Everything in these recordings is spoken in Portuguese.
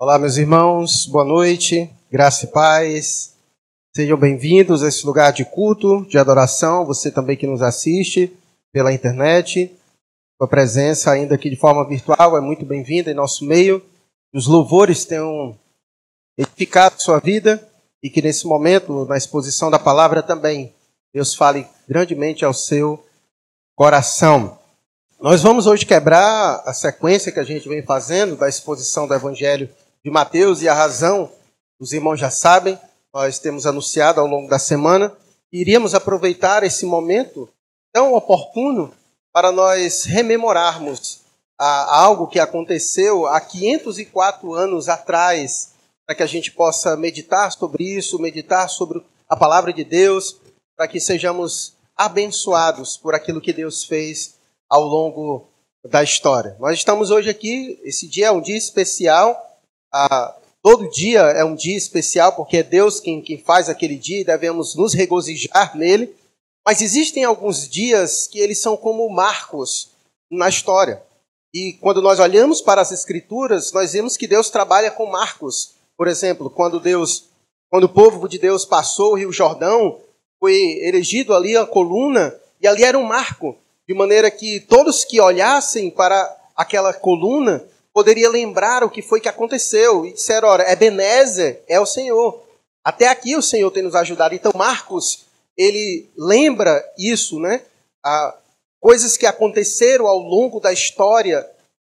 Olá, meus irmãos, boa noite, graça e paz. Sejam bem-vindos a esse lugar de culto, de adoração. Você também que nos assiste pela internet, sua presença, ainda aqui de forma virtual, é muito bem-vinda em nosso meio. Os louvores tenham edificado sua vida e que nesse momento, na exposição da palavra também, Deus fale grandemente ao seu coração. Nós vamos hoje quebrar a sequência que a gente vem fazendo da exposição do Evangelho de Mateus e a razão, os irmãos já sabem, nós temos anunciado ao longo da semana, iríamos aproveitar esse momento tão oportuno para nós rememorarmos a, algo que aconteceu há 504 anos atrás, para que a gente possa meditar sobre isso, meditar sobre a palavra de Deus, para que sejamos abençoados por aquilo que Deus fez ao longo da história. Nós estamos hoje aqui, esse dia é um dia especial, ah, todo dia é um dia especial, porque é Deus quem, quem faz aquele dia e devemos nos regozijar nele. Mas existem alguns dias que eles são como marcos na história. E quando nós olhamos para as Escrituras, nós vemos que Deus trabalha com marcos. Por exemplo, quando Deus, quando o povo de Deus passou o Rio Jordão, foi erigido ali a coluna, e ali era um marco, de maneira que todos que olhassem para aquela coluna poderia lembrar o que foi que aconteceu e disser, ora, Ebenezer é o Senhor. Até aqui o Senhor tem nos ajudado. Então Marcos, ele lembra isso, né? Ah, coisas que aconteceram ao longo da história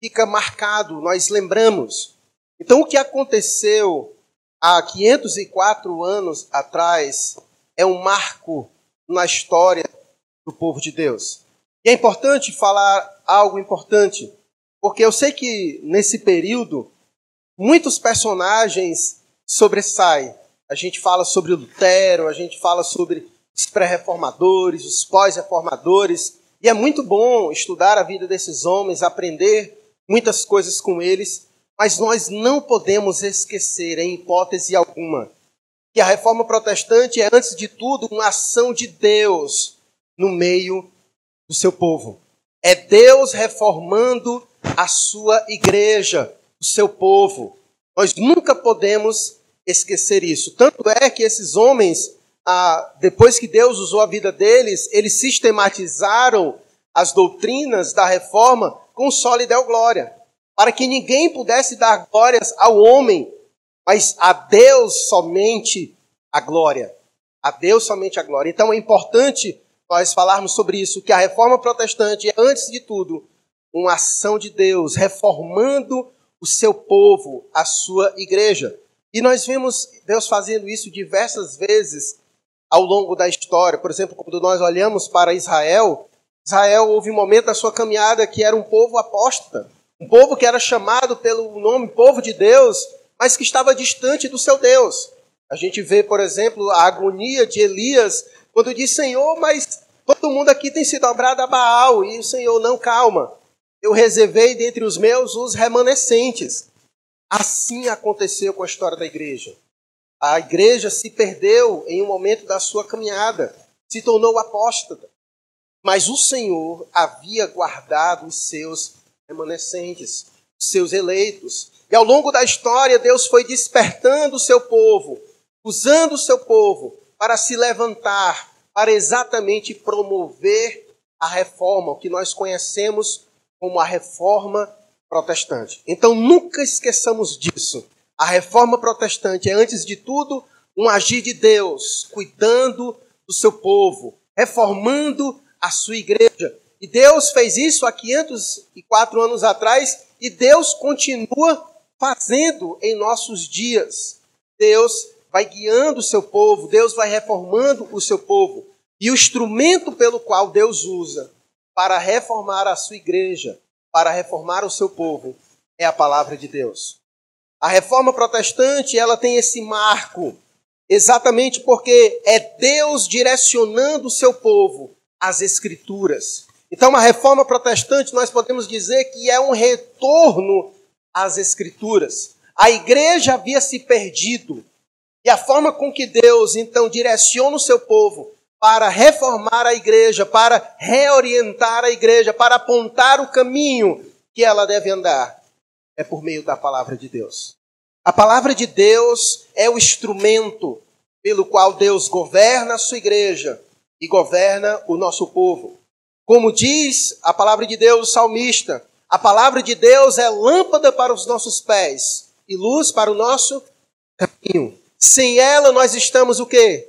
fica marcado, nós lembramos. Então o que aconteceu há 504 anos atrás é um marco na história do povo de Deus. E é importante falar algo importante. Porque eu sei que nesse período muitos personagens sobressaem. A gente fala sobre Lutero, a gente fala sobre os pré-reformadores, os pós-reformadores, e é muito bom estudar a vida desses homens, aprender muitas coisas com eles, mas nós não podemos esquecer, em hipótese alguma, que a reforma protestante é, antes de tudo, uma ação de Deus no meio do seu povo. É Deus reformando a sua igreja, o seu povo. Nós nunca podemos esquecer isso. Tanto é que esses homens, ah, depois que Deus usou a vida deles, eles sistematizaram as doutrinas da reforma com só lhe deu glória. Para que ninguém pudesse dar glórias ao homem, mas a Deus somente a glória. A Deus somente a glória. Então é importante nós falarmos sobre isso, que a reforma protestante é, antes de tudo, uma ação de Deus reformando o seu povo, a sua igreja. E nós vemos Deus fazendo isso diversas vezes ao longo da história. Por exemplo, quando nós olhamos para Israel, Israel houve um momento da sua caminhada que era um povo apóstata, um povo que era chamado pelo nome povo de Deus, mas que estava distante do seu Deus. A gente vê, por exemplo, a agonia de Elias quando diz: Senhor, mas todo mundo aqui tem se dobrado a Baal. E o Senhor, não, calma eu reservei dentre os meus os remanescentes. Assim aconteceu com a história da igreja. A igreja se perdeu em um momento da sua caminhada, se tornou apóstata. Mas o Senhor havia guardado os seus remanescentes, os seus eleitos. E ao longo da história, Deus foi despertando o seu povo, usando o seu povo para se levantar, para exatamente promover a reforma, o que nós conhecemos como a reforma protestante. Então nunca esqueçamos disso. A reforma protestante é, antes de tudo, um agir de Deus, cuidando do seu povo, reformando a sua igreja. E Deus fez isso há 504 anos atrás e Deus continua fazendo em nossos dias. Deus vai guiando o seu povo, Deus vai reformando o seu povo. E o instrumento pelo qual Deus usa para reformar a sua igreja, para reformar o seu povo, é a palavra de Deus. A reforma protestante, ela tem esse marco, exatamente porque é Deus direcionando o seu povo às escrituras. Então, a reforma protestante, nós podemos dizer que é um retorno às escrituras. A igreja havia se perdido. E a forma com que Deus, então, direciona o seu povo para reformar a igreja, para reorientar a igreja, para apontar o caminho que ela deve andar, é por meio da palavra de Deus. A palavra de Deus é o instrumento pelo qual Deus governa a sua igreja e governa o nosso povo. Como diz a palavra de Deus, o salmista, a palavra de Deus é lâmpada para os nossos pés e luz para o nosso caminho. Sem ela nós estamos o quê?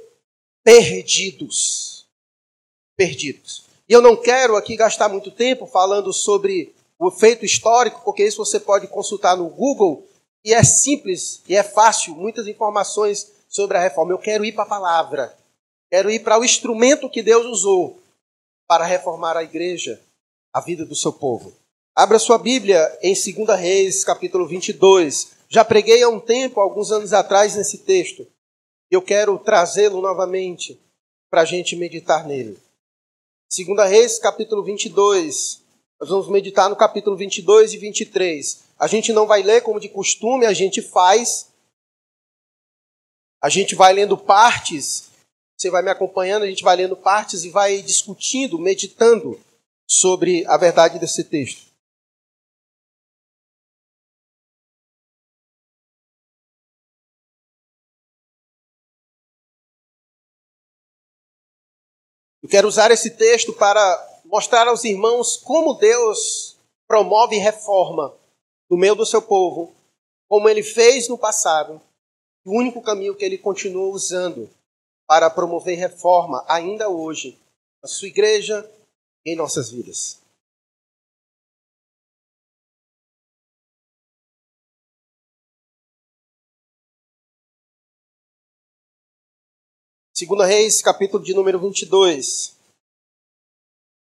Perdidos. Perdidos. E eu não quero aqui gastar muito tempo falando sobre o feito histórico, porque isso você pode consultar no Google e é simples e é fácil, muitas informações sobre a reforma. Eu quero ir para a palavra. Quero ir para o instrumento que Deus usou para reformar a igreja, a vida do seu povo. Abra sua Bíblia em 2 Reis, capítulo 22. Já preguei há um tempo, alguns anos atrás, nesse texto. Eu quero trazê-lo novamente para a gente meditar nele. 2 Reis, capítulo 22. Nós vamos meditar no capítulo 22 e 23. A gente não vai ler como de costume, a gente faz. A gente vai lendo partes. Você vai me acompanhando, a gente vai lendo partes e vai discutindo, meditando sobre a verdade desse texto. Eu quero usar esse texto para mostrar aos irmãos como Deus promove reforma no meio do seu povo, como ele fez no passado, o único caminho que ele continua usando para promover reforma ainda hoje na sua igreja e em nossas vidas. Segunda Reis, capítulo de número 22.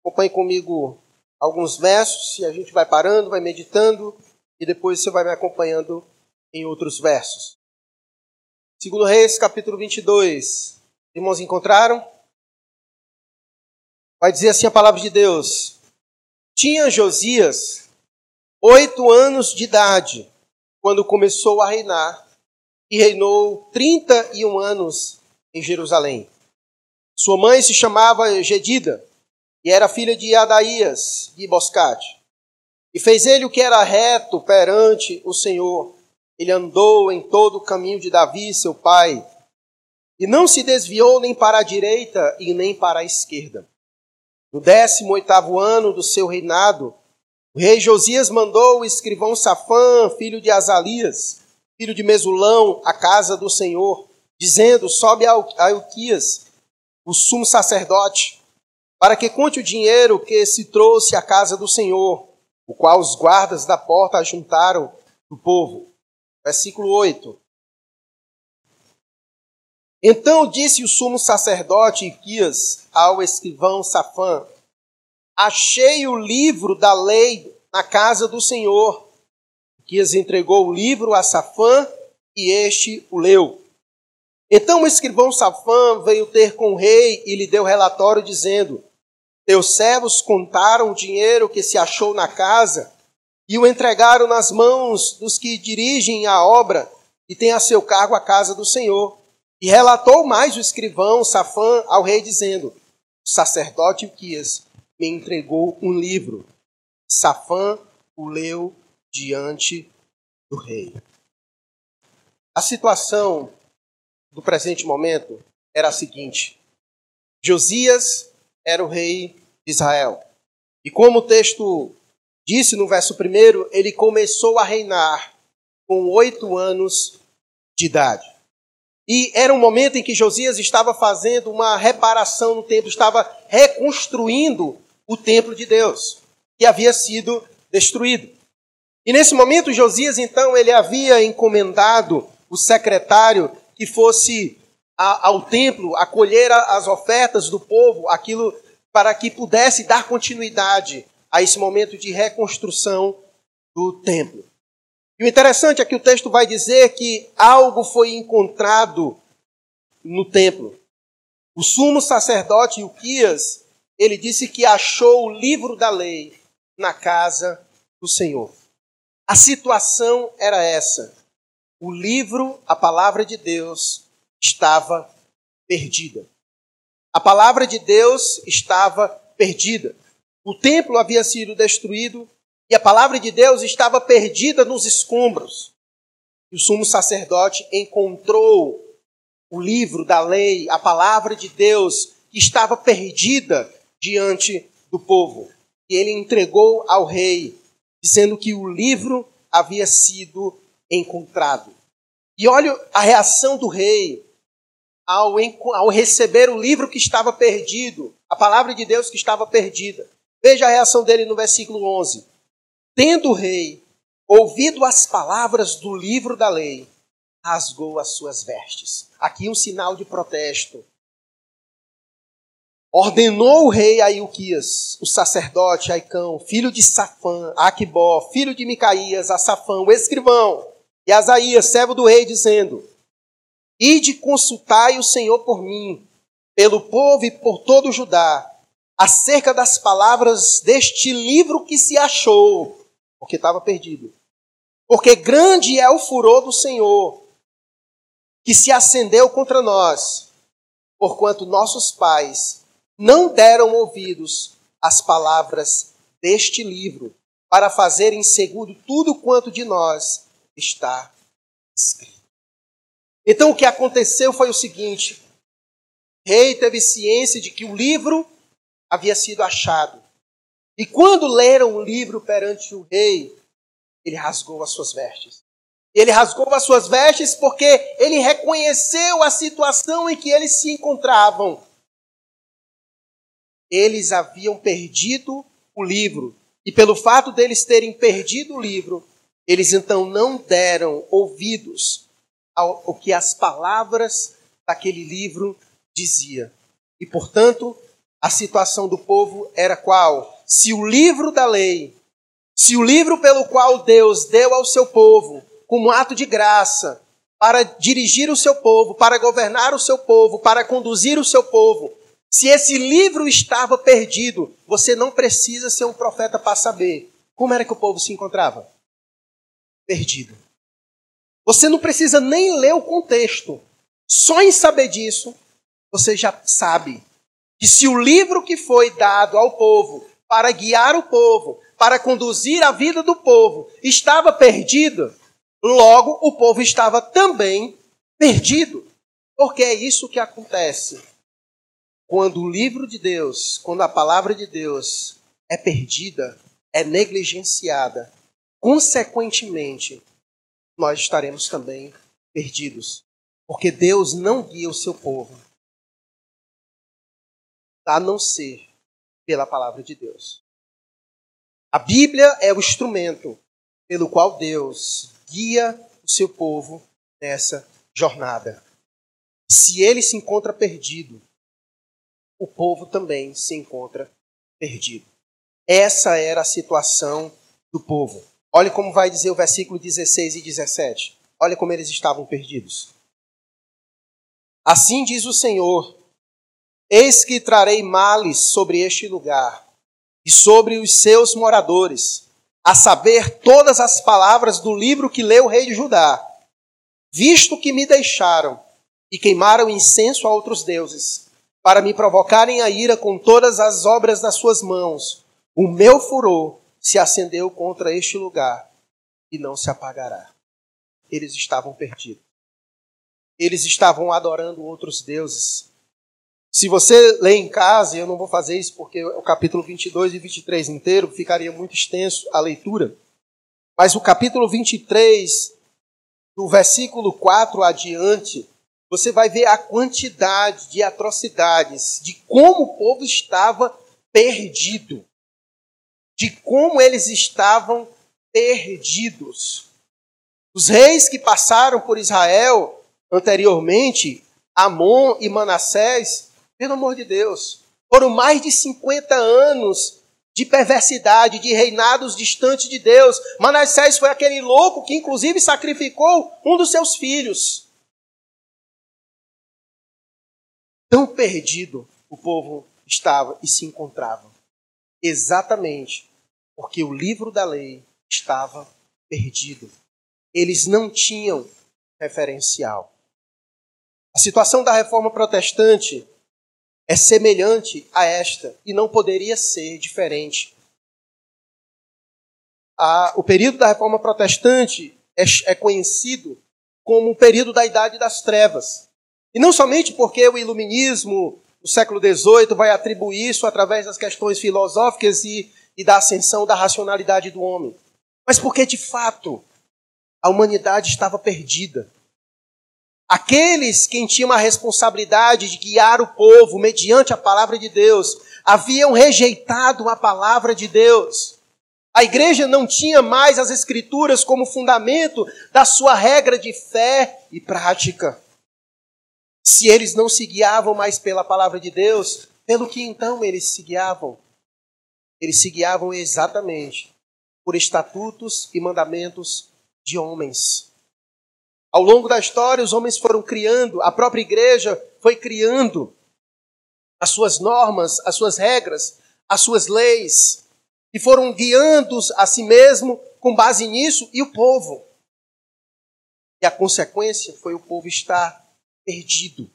Acompanhe comigo alguns versos e a gente vai parando, vai meditando e depois você vai me acompanhando em outros versos. Segundo Reis, capítulo 22. Irmãos, encontraram? Vai dizer assim a palavra de Deus. Tinha Josias oito anos de idade quando começou a reinar e reinou trinta e um anos em Jerusalém. Sua mãe se chamava Gedida e era filha de Adaías de Boscate. E fez ele o que era reto perante o Senhor. Ele andou em todo o caminho de Davi, seu pai, e não se desviou nem para a direita e nem para a esquerda. No décimo oitavo ano do seu reinado, o rei Josias mandou o escrivão Safã, filho de Azalias, filho de Mesulão, à casa do Senhor, dizendo: Sobe a Euquias, o sumo sacerdote, para que conte o dinheiro que se trouxe à casa do Senhor, o qual os guardas da porta ajuntaram do povo. Versículo 8. Então disse o sumo sacerdote Iquias ao escrivão Safã: Achei o livro da lei na casa do Senhor. Iquias entregou o livro a Safã e este o leu. Então o escrivão Safã veio ter com o rei e lhe deu relatório dizendo: teus servos contaram o dinheiro que se achou na casa e o entregaram nas mãos dos que dirigem a obra e têm a seu cargo a casa do Senhor. E relatou mais o escrivão Safã ao rei, dizendo: O sacerdote Uquias me entregou um livro. Safã o leu diante do rei. A situação do presente momento era a seguinte: Josias era o rei de Israel. E como o texto disse no verso primeiro, ele começou a reinar com oito anos de idade. E era um momento em que Josias estava fazendo uma reparação no templo, estava reconstruindo o templo de Deus, que havia sido destruído. E nesse momento, Josias, então, ele havia encomendado o secretário que fosse ao templo, acolher as ofertas do povo, aquilo para que pudesse dar continuidade a esse momento de reconstrução do templo. E o interessante é que o texto vai dizer que algo foi encontrado no templo. O sumo sacerdote Uquias, ele disse que achou o livro da lei na casa do Senhor. A situação era essa. O livro, a palavra de Deus, estava perdida. A palavra de Deus estava perdida. O templo havia sido destruído e a palavra de Deus estava perdida nos escombros. o sumo sacerdote encontrou o livro da lei, a palavra de Deus, que estava perdida diante do povo. E ele entregou ao rei, dizendo que o livro havia sido encontrado. E olha a reação do rei ao, ao receber o livro que estava perdido, a palavra de Deus que estava perdida. Veja a reação dele no versículo 11. Tendo o rei ouvido as palavras do livro da lei, rasgou as suas vestes. Aqui um sinal de protesto. Ordenou o rei a o sacerdote Aicão, filho de Safã, Aquibó, filho de Micaías, a Safã, o escrivão, e Asaías, servo do rei, dizendo: Ide consultai o Senhor por mim, pelo povo e por todo Judá, acerca das palavras deste livro que se achou, porque estava perdido. Porque grande é o furor do Senhor, que se acendeu contra nós, porquanto nossos pais não deram ouvidos às palavras deste livro, para fazerem seguro tudo quanto de nós está escrito. Então o que aconteceu foi o seguinte: o rei teve ciência de que o livro havia sido achado. E quando leram o livro perante o rei, ele rasgou as suas vestes. Ele rasgou as suas vestes porque ele reconheceu a situação em que eles se encontravam. Eles haviam perdido o livro. E pelo fato deles terem perdido o livro, eles então não deram ouvidos ao, ao que as palavras daquele livro dizia. E portanto, a situação do povo era qual? Se o livro da lei se o livro pelo qual Deus deu ao seu povo, como ato de graça, para dirigir o seu povo, para governar o seu povo, para conduzir o seu povo, se esse livro estava perdido, você não precisa ser um profeta para saber como era que o povo se encontrava. Perdido. Você não precisa nem ler o contexto. Só em saber disso, você já sabe que se o livro que foi dado ao povo para guiar o povo, para conduzir a vida do povo estava perdido, logo o povo estava também perdido. Porque é isso que acontece. Quando o livro de Deus, quando a palavra de Deus é perdida, é negligenciada, consequentemente, nós estaremos também perdidos. Porque Deus não guia o seu povo a não ser pela palavra de Deus. A Bíblia é o instrumento pelo qual Deus guia o seu povo nessa jornada. Se ele se encontra perdido, o povo também se encontra perdido. Essa era a situação do povo. Olha como vai dizer o versículo 16 e 17. Olha como eles estavam perdidos. Assim diz o Senhor: Eis que trarei males sobre este lugar e sobre os seus moradores, a saber, todas as palavras do livro que leu o rei de Judá, visto que me deixaram e queimaram incenso a outros deuses, para me provocarem a ira com todas as obras das suas mãos, o meu furor se acendeu contra este lugar e não se apagará. Eles estavam perdidos. Eles estavam adorando outros deuses. Se você lê em casa, e eu não vou fazer isso porque o capítulo 22 e 23 inteiro ficaria muito extenso a leitura, mas o capítulo 23, do versículo 4 adiante, você vai ver a quantidade de atrocidades, de como o povo estava perdido, de como eles estavam perdidos. Os reis que passaram por Israel anteriormente, Amon e Manassés, pelo amor de Deus. Foram mais de 50 anos de perversidade, de reinados distantes de Deus. Manassés foi aquele louco que, inclusive, sacrificou um dos seus filhos. Tão perdido o povo estava e se encontrava. Exatamente porque o livro da lei estava perdido. Eles não tinham referencial. A situação da reforma protestante é semelhante a esta e não poderia ser diferente. A, o período da Reforma Protestante é, é conhecido como o período da Idade das Trevas. E não somente porque o iluminismo do século XVIII vai atribuir isso através das questões filosóficas e, e da ascensão da racionalidade do homem, mas porque de fato a humanidade estava perdida. Aqueles quem tinham a responsabilidade de guiar o povo mediante a palavra de Deus haviam rejeitado a palavra de Deus. A igreja não tinha mais as escrituras como fundamento da sua regra de fé e prática. Se eles não se guiavam mais pela palavra de Deus, pelo que então eles se guiavam? Eles se guiavam exatamente por estatutos e mandamentos de homens. Ao longo da história, os homens foram criando, a própria igreja foi criando as suas normas, as suas regras, as suas leis, e foram guiando a si mesmo com base nisso e o povo. E a consequência foi o povo estar perdido.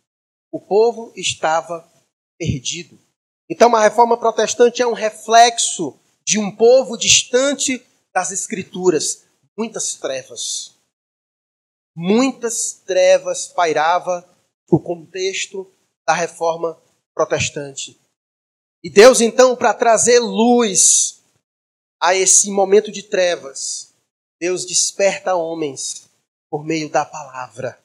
O povo estava perdido. Então, a reforma protestante é um reflexo de um povo distante das Escrituras. Muitas trevas. Muitas trevas pairava o contexto da reforma protestante. E Deus, então, para trazer luz a esse momento de trevas, Deus desperta homens por meio da palavra.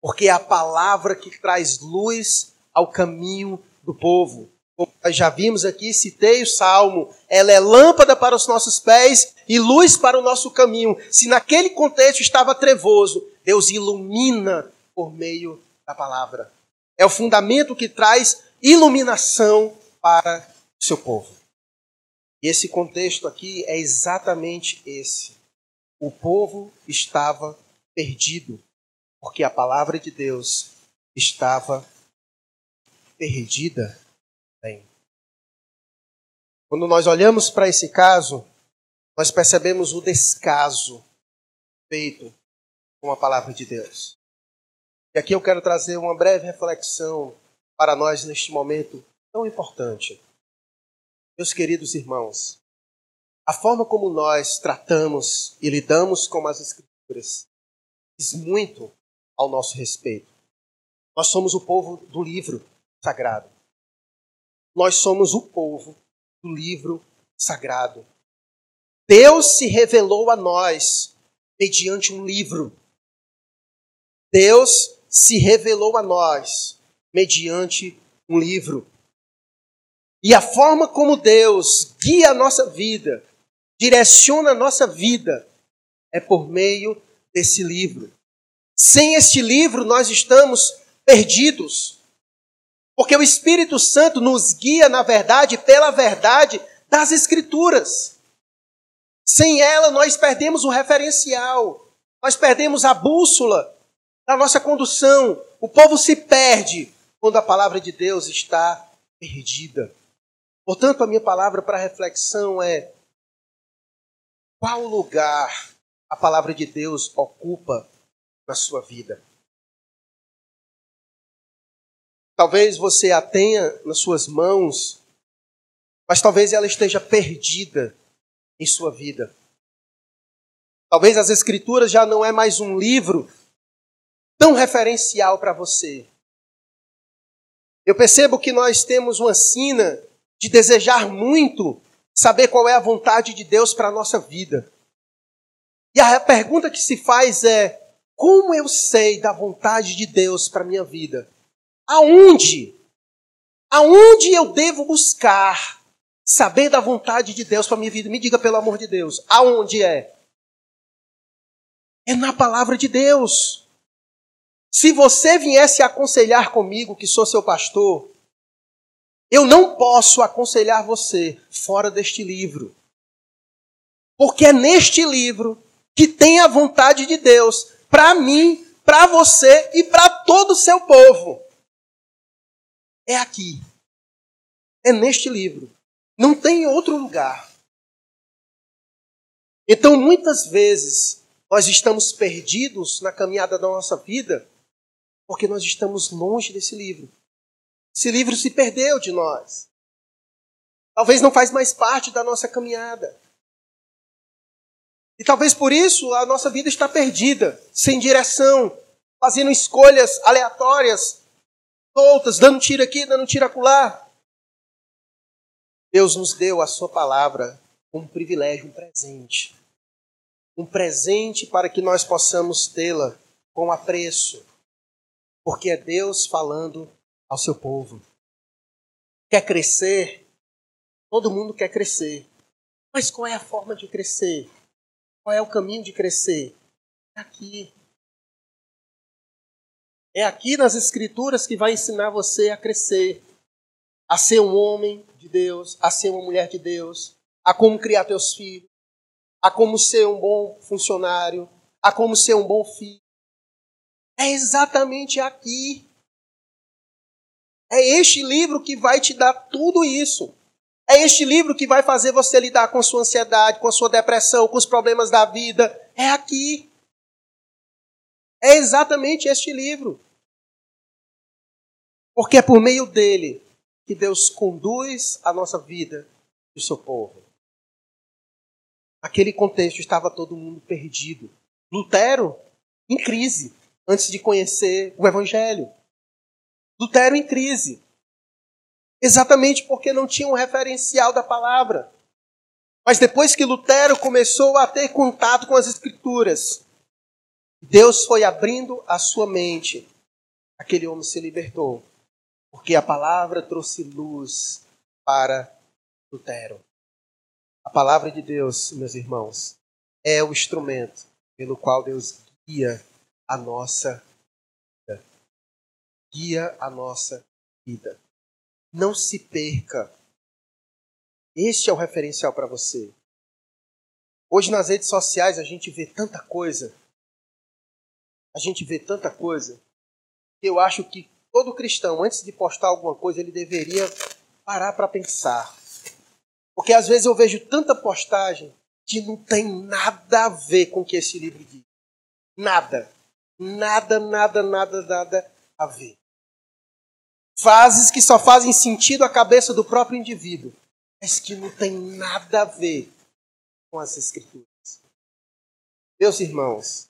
Porque é a palavra que traz luz ao caminho do povo. Como nós já vimos aqui, citei o salmo, ela é lâmpada para os nossos pés e luz para o nosso caminho. Se naquele contexto estava trevoso, Deus ilumina por meio da palavra. É o fundamento que traz iluminação para o seu povo. E esse contexto aqui é exatamente esse. O povo estava perdido, porque a palavra de Deus estava perdida. Bem, quando nós olhamos para esse caso, nós percebemos o descaso feito com a palavra de Deus. E aqui eu quero trazer uma breve reflexão para nós neste momento tão importante. Meus queridos irmãos, a forma como nós tratamos e lidamos com as Escrituras diz muito ao nosso respeito. Nós somos o povo do livro sagrado. Nós somos o povo do livro sagrado. Deus se revelou a nós mediante um livro. Deus se revelou a nós mediante um livro. E a forma como Deus guia a nossa vida, direciona a nossa vida, é por meio desse livro. Sem este livro, nós estamos perdidos. Porque o Espírito Santo nos guia, na verdade, pela verdade das Escrituras. Sem ela, nós perdemos o referencial, nós perdemos a bússola da nossa condução. O povo se perde quando a palavra de Deus está perdida. Portanto, a minha palavra para reflexão é: qual lugar a palavra de Deus ocupa na sua vida? Talvez você a tenha nas suas mãos, mas talvez ela esteja perdida em sua vida. Talvez as Escrituras já não é mais um livro tão referencial para você. Eu percebo que nós temos uma sina de desejar muito saber qual é a vontade de Deus para a nossa vida. E a pergunta que se faz é: como eu sei da vontade de Deus para a minha vida? Aonde? Aonde eu devo buscar saber da vontade de Deus para minha vida? Me diga pelo amor de Deus, aonde é? É na palavra de Deus. Se você viesse aconselhar comigo, que sou seu pastor, eu não posso aconselhar você fora deste livro. Porque é neste livro que tem a vontade de Deus para mim, para você e para todo o seu povo. É aqui. É neste livro. Não tem outro lugar. Então, muitas vezes, nós estamos perdidos na caminhada da nossa vida porque nós estamos longe desse livro. Esse livro se perdeu de nós. Talvez não faz mais parte da nossa caminhada. E talvez por isso a nossa vida está perdida, sem direção, fazendo escolhas aleatórias, soltas, dando tiro aqui, dando tiro acolá. Deus nos deu a sua palavra um privilégio, um presente. Um presente para que nós possamos tê-la com apreço. Porque é Deus falando ao seu povo. Quer crescer? Todo mundo quer crescer. Mas qual é a forma de crescer? Qual é o caminho de crescer? É aqui. É aqui nas Escrituras que vai ensinar você a crescer, a ser um homem de Deus, a ser uma mulher de Deus, a como criar teus filhos, a como ser um bom funcionário, a como ser um bom filho. É exatamente aqui. É este livro que vai te dar tudo isso. É este livro que vai fazer você lidar com a sua ansiedade, com a sua depressão, com os problemas da vida. É aqui. É exatamente este livro. Porque é por meio dele que Deus conduz a nossa vida e o seu povo. Naquele contexto estava todo mundo perdido. Lutero em crise antes de conhecer o Evangelho. Lutero em crise. Exatamente porque não tinha um referencial da palavra. Mas depois que Lutero começou a ter contato com as Escrituras, Deus foi abrindo a sua mente. Aquele homem se libertou. Porque a palavra trouxe luz para Lutero. A palavra de Deus, meus irmãos, é o instrumento pelo qual Deus guia a nossa vida. Guia a nossa vida. Não se perca. Este é o referencial para você. Hoje nas redes sociais a gente vê tanta coisa. A gente vê tanta coisa. Eu acho que todo cristão, antes de postar alguma coisa, ele deveria parar para pensar. Porque às vezes eu vejo tanta postagem que não tem nada a ver com o que esse livro diz. Nada. Nada, nada, nada, nada a ver frases que só fazem sentido à cabeça do próprio indivíduo, mas que não tem nada a ver com as Escrituras. Meus irmãos,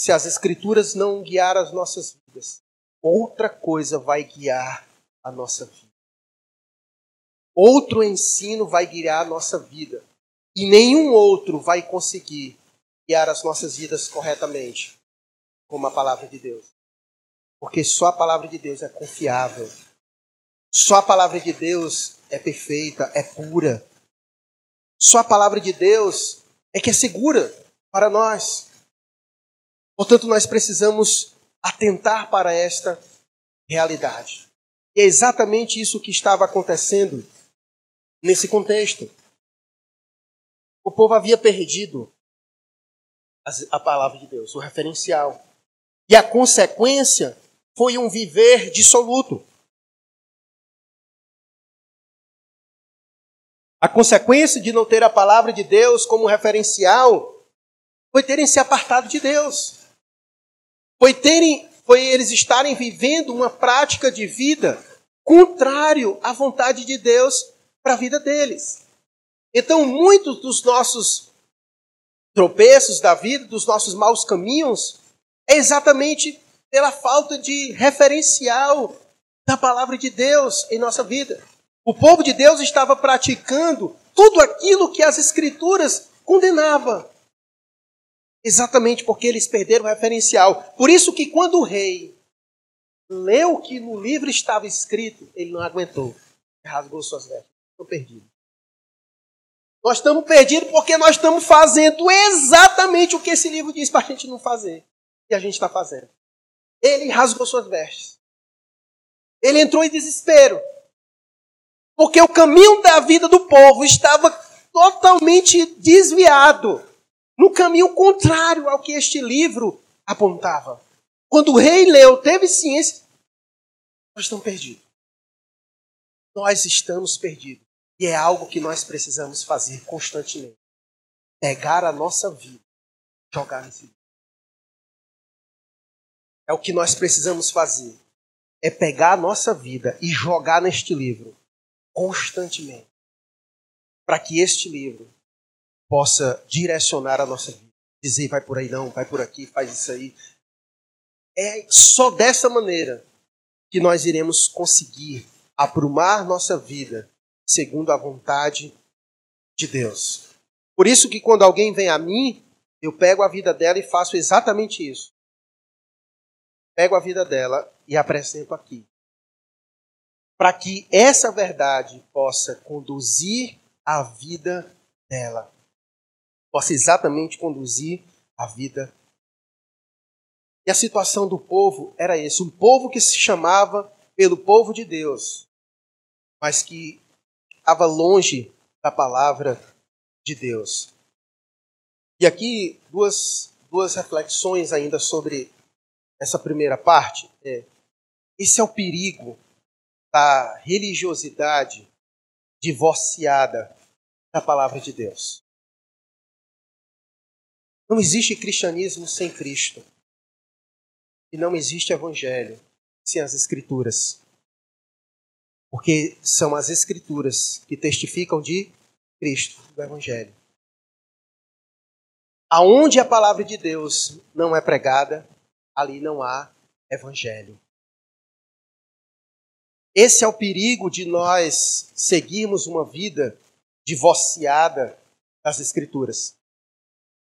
se as Escrituras não guiar as nossas vidas, outra coisa vai guiar a nossa vida. Outro ensino vai guiar a nossa vida. E nenhum outro vai conseguir guiar as nossas vidas corretamente, como a palavra de Deus. Porque só a palavra de Deus é confiável. Só a palavra de Deus é perfeita, é pura. Só a palavra de Deus é que é segura para nós. Portanto, nós precisamos atentar para esta realidade. E é exatamente isso que estava acontecendo nesse contexto. O povo havia perdido a palavra de Deus, o referencial. E a consequência foi um viver dissoluto. A consequência de não ter a palavra de Deus como referencial foi terem se apartado de Deus. Foi terem, foi eles estarem vivendo uma prática de vida contrário à vontade de Deus para a vida deles. Então, muitos dos nossos tropeços da vida, dos nossos maus caminhos, é exatamente pela falta de referencial da palavra de Deus em nossa vida. O povo de Deus estava praticando tudo aquilo que as Escrituras condenavam. Exatamente porque eles perderam o referencial. Por isso que quando o rei leu o que no livro estava escrito, ele não aguentou. Rasgou suas vestes. Estou perdido. Nós estamos perdidos porque nós estamos fazendo exatamente o que esse livro diz para a gente não fazer. E a gente está fazendo. Ele rasgou suas vestes. Ele entrou em desespero. Porque o caminho da vida do povo estava totalmente desviado no caminho contrário ao que este livro apontava. Quando o rei leu, teve ciência, nós estamos perdidos. Nós estamos perdidos. E é algo que nós precisamos fazer constantemente. Pegar a nossa vida, jogar nesse livro. É o que nós precisamos fazer. É pegar a nossa vida e jogar neste livro constantemente. Para que este livro possa direcionar a nossa vida. Dizer, vai por aí não, vai por aqui, faz isso aí. É só dessa maneira que nós iremos conseguir aprumar nossa vida segundo a vontade de Deus. Por isso que quando alguém vem a mim, eu pego a vida dela e faço exatamente isso. Pego a vida dela e apresento aqui. Para que essa verdade possa conduzir a vida dela. Possa exatamente conduzir a vida. E a situação do povo era esse: um povo que se chamava pelo povo de Deus, mas que estava longe da palavra de Deus. E aqui duas, duas reflexões ainda sobre essa primeira parte. É, esse é o perigo da religiosidade divorciada da palavra de Deus. Não existe cristianismo sem Cristo. E não existe evangelho sem as Escrituras. Porque são as Escrituras que testificam de Cristo, do Evangelho. Aonde a palavra de Deus não é pregada, ali não há Evangelho. Esse é o perigo de nós seguirmos uma vida divorciada das Escrituras.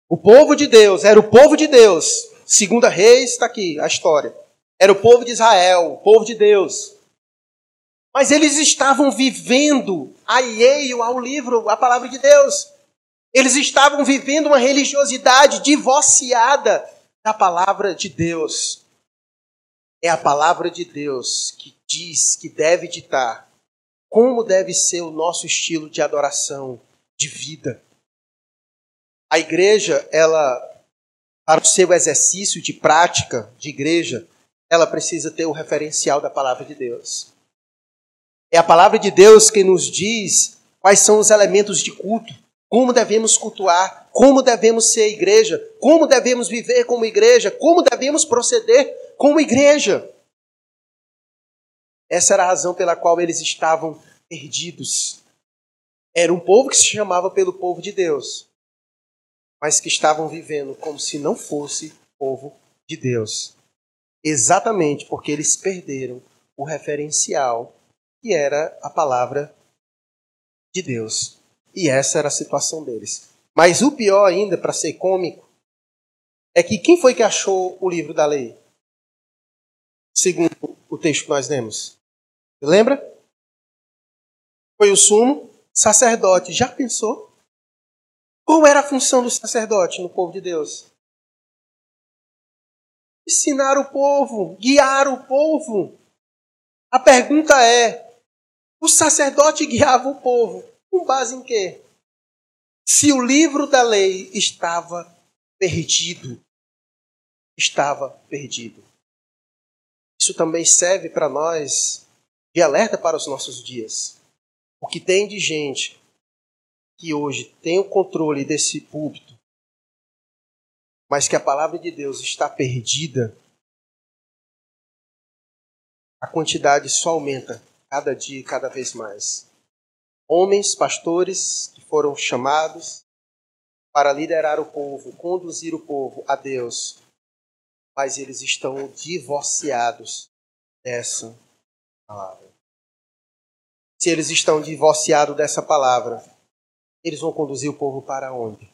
O povo de Deus era o povo de Deus. Segunda Reis está aqui a história. Era o povo de Israel, o povo de Deus. Mas eles estavam vivendo alheio ao livro, à palavra de Deus. Eles estavam vivendo uma religiosidade divorciada da palavra de Deus. É a palavra de Deus que diz que deve ditar como deve ser o nosso estilo de adoração, de vida. A igreja, ela, para o seu exercício de prática de igreja, ela precisa ter o referencial da palavra de Deus. É a palavra de Deus que nos diz quais são os elementos de culto, como devemos cultuar, como devemos ser igreja, como devemos viver como igreja, como devemos proceder como igreja. Essa era a razão pela qual eles estavam perdidos. Era um povo que se chamava pelo povo de Deus, mas que estavam vivendo como se não fosse povo de Deus. Exatamente porque eles perderam o referencial que era a palavra de Deus. E essa era a situação deles. Mas o pior ainda, para ser cômico, é que quem foi que achou o livro da lei? Segundo o texto que nós lemos. Lembra? Foi o sumo sacerdote. Já pensou? Qual era a função do sacerdote no povo de Deus? Ensinar o povo, guiar o povo. A pergunta é: o sacerdote guiava o povo. Com base em quê? Se o livro da lei estava perdido, estava perdido. Isso também serve para nós de alerta para os nossos dias. O que tem de gente que hoje tem o controle desse púlpito, mas que a palavra de Deus está perdida, a quantidade só aumenta cada dia cada vez mais. Homens, pastores que foram chamados para liderar o povo, conduzir o povo a Deus, mas eles estão divorciados dessa palavra. Se eles estão divorciados dessa palavra, eles vão conduzir o povo para onde?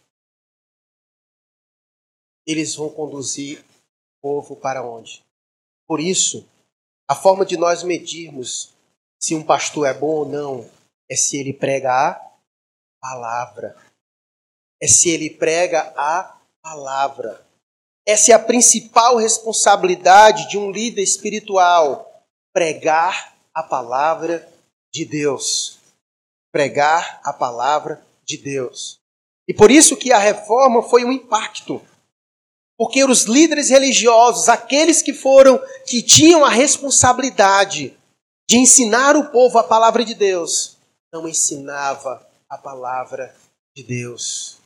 Eles vão conduzir o povo para onde? Por isso, a forma de nós medirmos se um pastor é bom ou não é se ele prega a palavra. É se ele prega a palavra. Essa é a principal responsabilidade de um líder espiritual: pregar a palavra de Deus. Pregar a palavra de Deus. E por isso que a reforma foi um impacto. Porque os líderes religiosos, aqueles que foram que tinham a responsabilidade de ensinar o povo a palavra de Deus, não ensinava a palavra de Deus.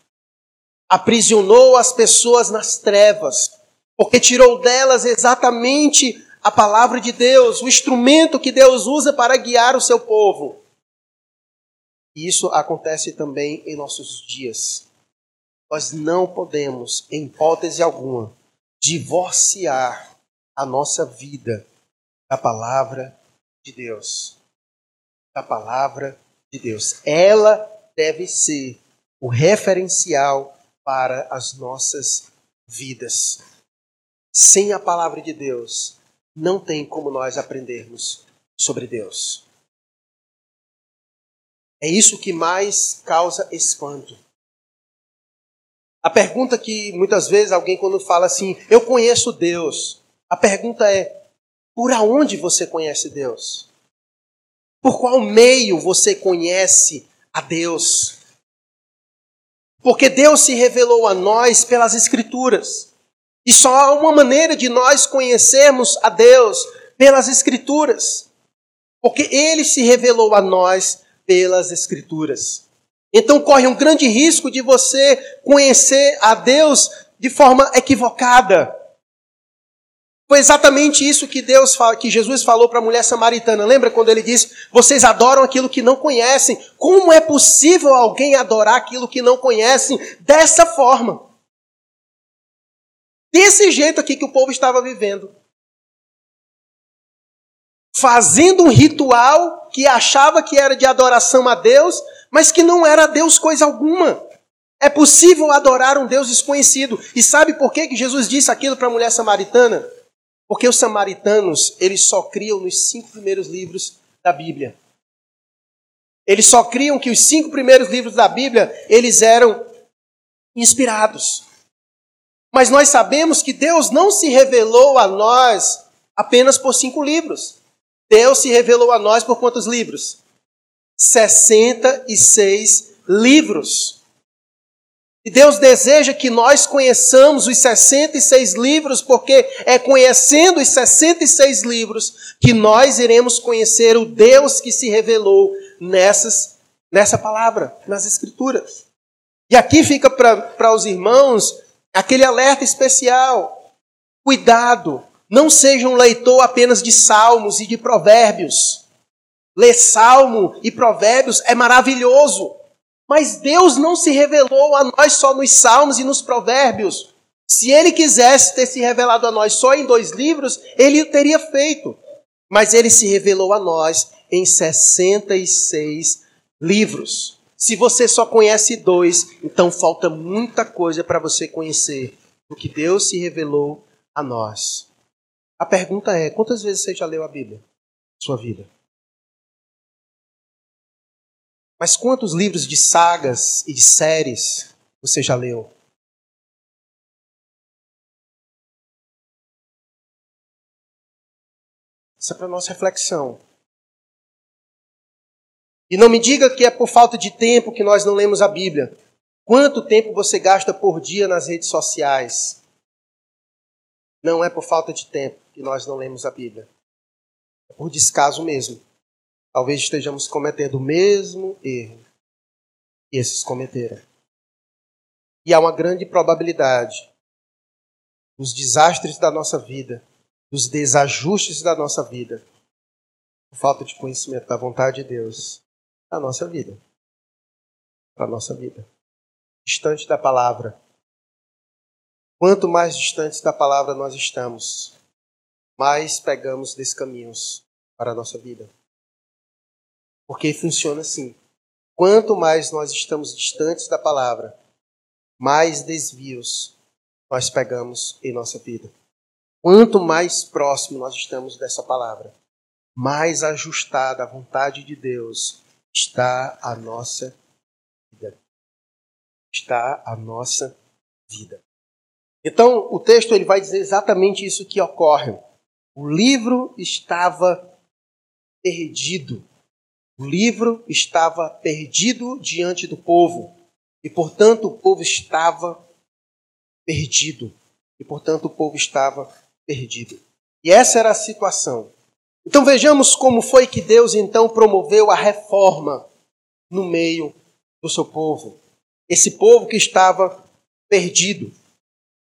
Aprisionou as pessoas nas trevas, porque tirou delas exatamente a palavra de Deus, o instrumento que Deus usa para guiar o seu povo. E isso acontece também em nossos dias. nós não podemos, em hipótese alguma, divorciar a nossa vida da palavra de Deus. Da palavra de Deus. Ela deve ser o referencial para as nossas vidas. Sem a palavra de Deus, não tem como nós aprendermos sobre Deus. É isso que mais causa espanto. A pergunta que muitas vezes alguém quando fala assim, eu conheço Deus, a pergunta é, por aonde você conhece Deus? Por qual meio você conhece a Deus? Porque Deus se revelou a nós pelas Escrituras. E só há uma maneira de nós conhecermos a Deus pelas Escrituras. Porque Ele se revelou a nós pelas Escrituras. Então corre um grande risco de você conhecer a Deus de forma equivocada. Foi exatamente isso que Deus que Jesus falou para a mulher samaritana. Lembra quando ele disse: "Vocês adoram aquilo que não conhecem. Como é possível alguém adorar aquilo que não conhecem dessa forma?" Desse jeito aqui que o povo estava vivendo. Fazendo um ritual que achava que era de adoração a Deus, mas que não era Deus coisa alguma. É possível adorar um Deus desconhecido. E sabe por que Jesus disse aquilo para a mulher samaritana? Porque os samaritanos, eles só criam nos cinco primeiros livros da Bíblia. Eles só criam que os cinco primeiros livros da Bíblia, eles eram inspirados. Mas nós sabemos que Deus não se revelou a nós apenas por cinco livros. Deus se revelou a nós por quantos livros? 66 livros. E Deus deseja que nós conheçamos os 66 livros, porque é conhecendo os 66 livros que nós iremos conhecer o Deus que se revelou nessas, nessa palavra, nas Escrituras. E aqui fica para os irmãos aquele alerta especial. Cuidado, não seja um leitor apenas de salmos e de provérbios. Ler salmo e provérbios é maravilhoso. Mas Deus não se revelou a nós só nos Salmos e nos Provérbios. Se ele quisesse ter se revelado a nós só em dois livros, ele o teria feito. Mas ele se revelou a nós em 66 livros. Se você só conhece dois, então falta muita coisa para você conhecer o que Deus se revelou a nós. A pergunta é: quantas vezes você já leu a Bíblia? Sua vida. Mas quantos livros de sagas e de séries você já leu? Isso é para nossa reflexão. E não me diga que é por falta de tempo que nós não lemos a Bíblia. Quanto tempo você gasta por dia nas redes sociais? Não é por falta de tempo que nós não lemos a Bíblia. É por descaso mesmo talvez estejamos cometendo o mesmo erro que esses cometeram. E há uma grande probabilidade dos desastres da nossa vida, dos desajustes da nossa vida, por falta de conhecimento da vontade de Deus na nossa vida. Para a nossa vida. Distante da palavra. Quanto mais distantes da palavra nós estamos, mais pegamos descaminhos para a nossa vida. Porque funciona assim. Quanto mais nós estamos distantes da palavra, mais desvios nós pegamos em nossa vida. Quanto mais próximo nós estamos dessa palavra, mais ajustada à vontade de Deus está a nossa vida. Está a nossa vida. Então, o texto ele vai dizer exatamente isso que ocorre. O livro estava perdido. O livro estava perdido diante do povo, e portanto o povo estava perdido. E portanto o povo estava perdido. E essa era a situação. Então vejamos como foi que Deus então promoveu a reforma no meio do seu povo. Esse povo que estava perdido.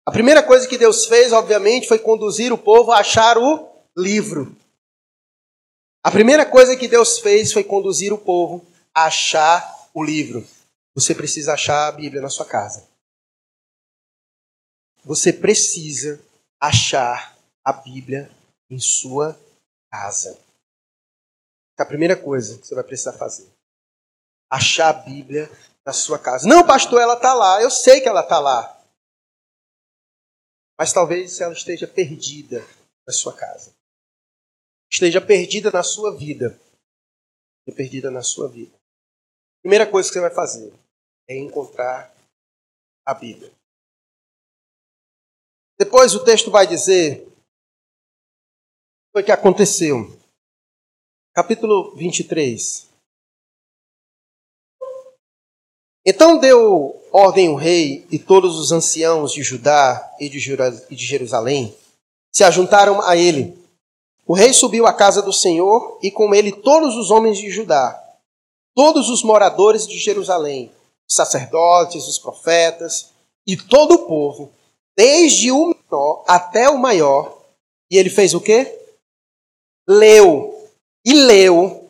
A primeira coisa que Deus fez, obviamente, foi conduzir o povo a achar o livro. A primeira coisa que Deus fez foi conduzir o povo a achar o livro. Você precisa achar a Bíblia na sua casa. você precisa achar a Bíblia em sua casa. É a primeira coisa que você vai precisar fazer. Achar a Bíblia na sua casa. Não, pastor, ela está lá. Eu sei que ela está lá. Mas talvez ela esteja perdida na sua casa. Esteja perdida na sua vida. Esteja perdida na sua vida. Primeira coisa que você vai fazer é encontrar a Bíblia. Depois o texto vai dizer o que aconteceu. Capítulo 23. Então deu ordem o rei e todos os anciãos de Judá e de Jerusalém se ajuntaram a ele. O rei subiu à casa do Senhor e com ele todos os homens de Judá, todos os moradores de Jerusalém, os sacerdotes, os profetas e todo o povo, desde o menor até o maior. E ele fez o quê? Leu e leu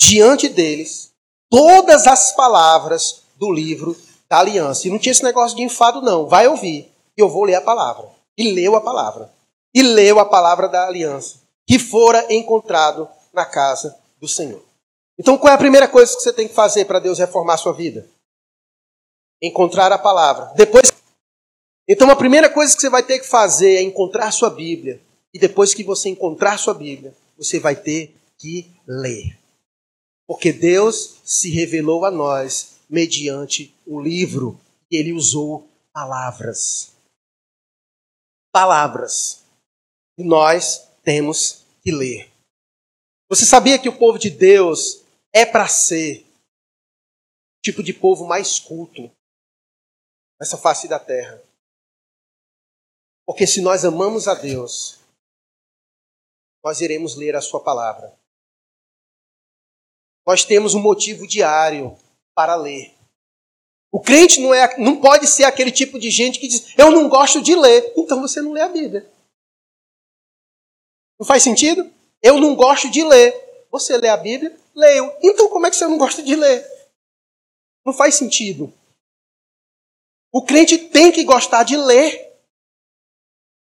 diante deles todas as palavras do livro da aliança. E não tinha esse negócio de enfado, não. Vai ouvir. E eu vou ler a palavra. E leu a palavra. E leu a palavra da aliança, que fora encontrado na casa do Senhor. Então, qual é a primeira coisa que você tem que fazer para Deus reformar a sua vida? Encontrar a palavra. Depois. Então, a primeira coisa que você vai ter que fazer é encontrar sua Bíblia. E depois que você encontrar sua Bíblia, você vai ter que ler. Porque Deus se revelou a nós mediante o livro. E ele usou palavras. Palavras. E nós temos que ler. Você sabia que o povo de Deus é para ser o tipo de povo mais culto nessa face da terra? Porque se nós amamos a Deus, nós iremos ler a Sua palavra. Nós temos um motivo diário para ler. O crente não, é, não pode ser aquele tipo de gente que diz: Eu não gosto de ler. Então você não lê a Bíblia. Não faz sentido? Eu não gosto de ler. Você lê a Bíblia? Leio. Então como é que você não gosta de ler? Não faz sentido. O crente tem que gostar de ler.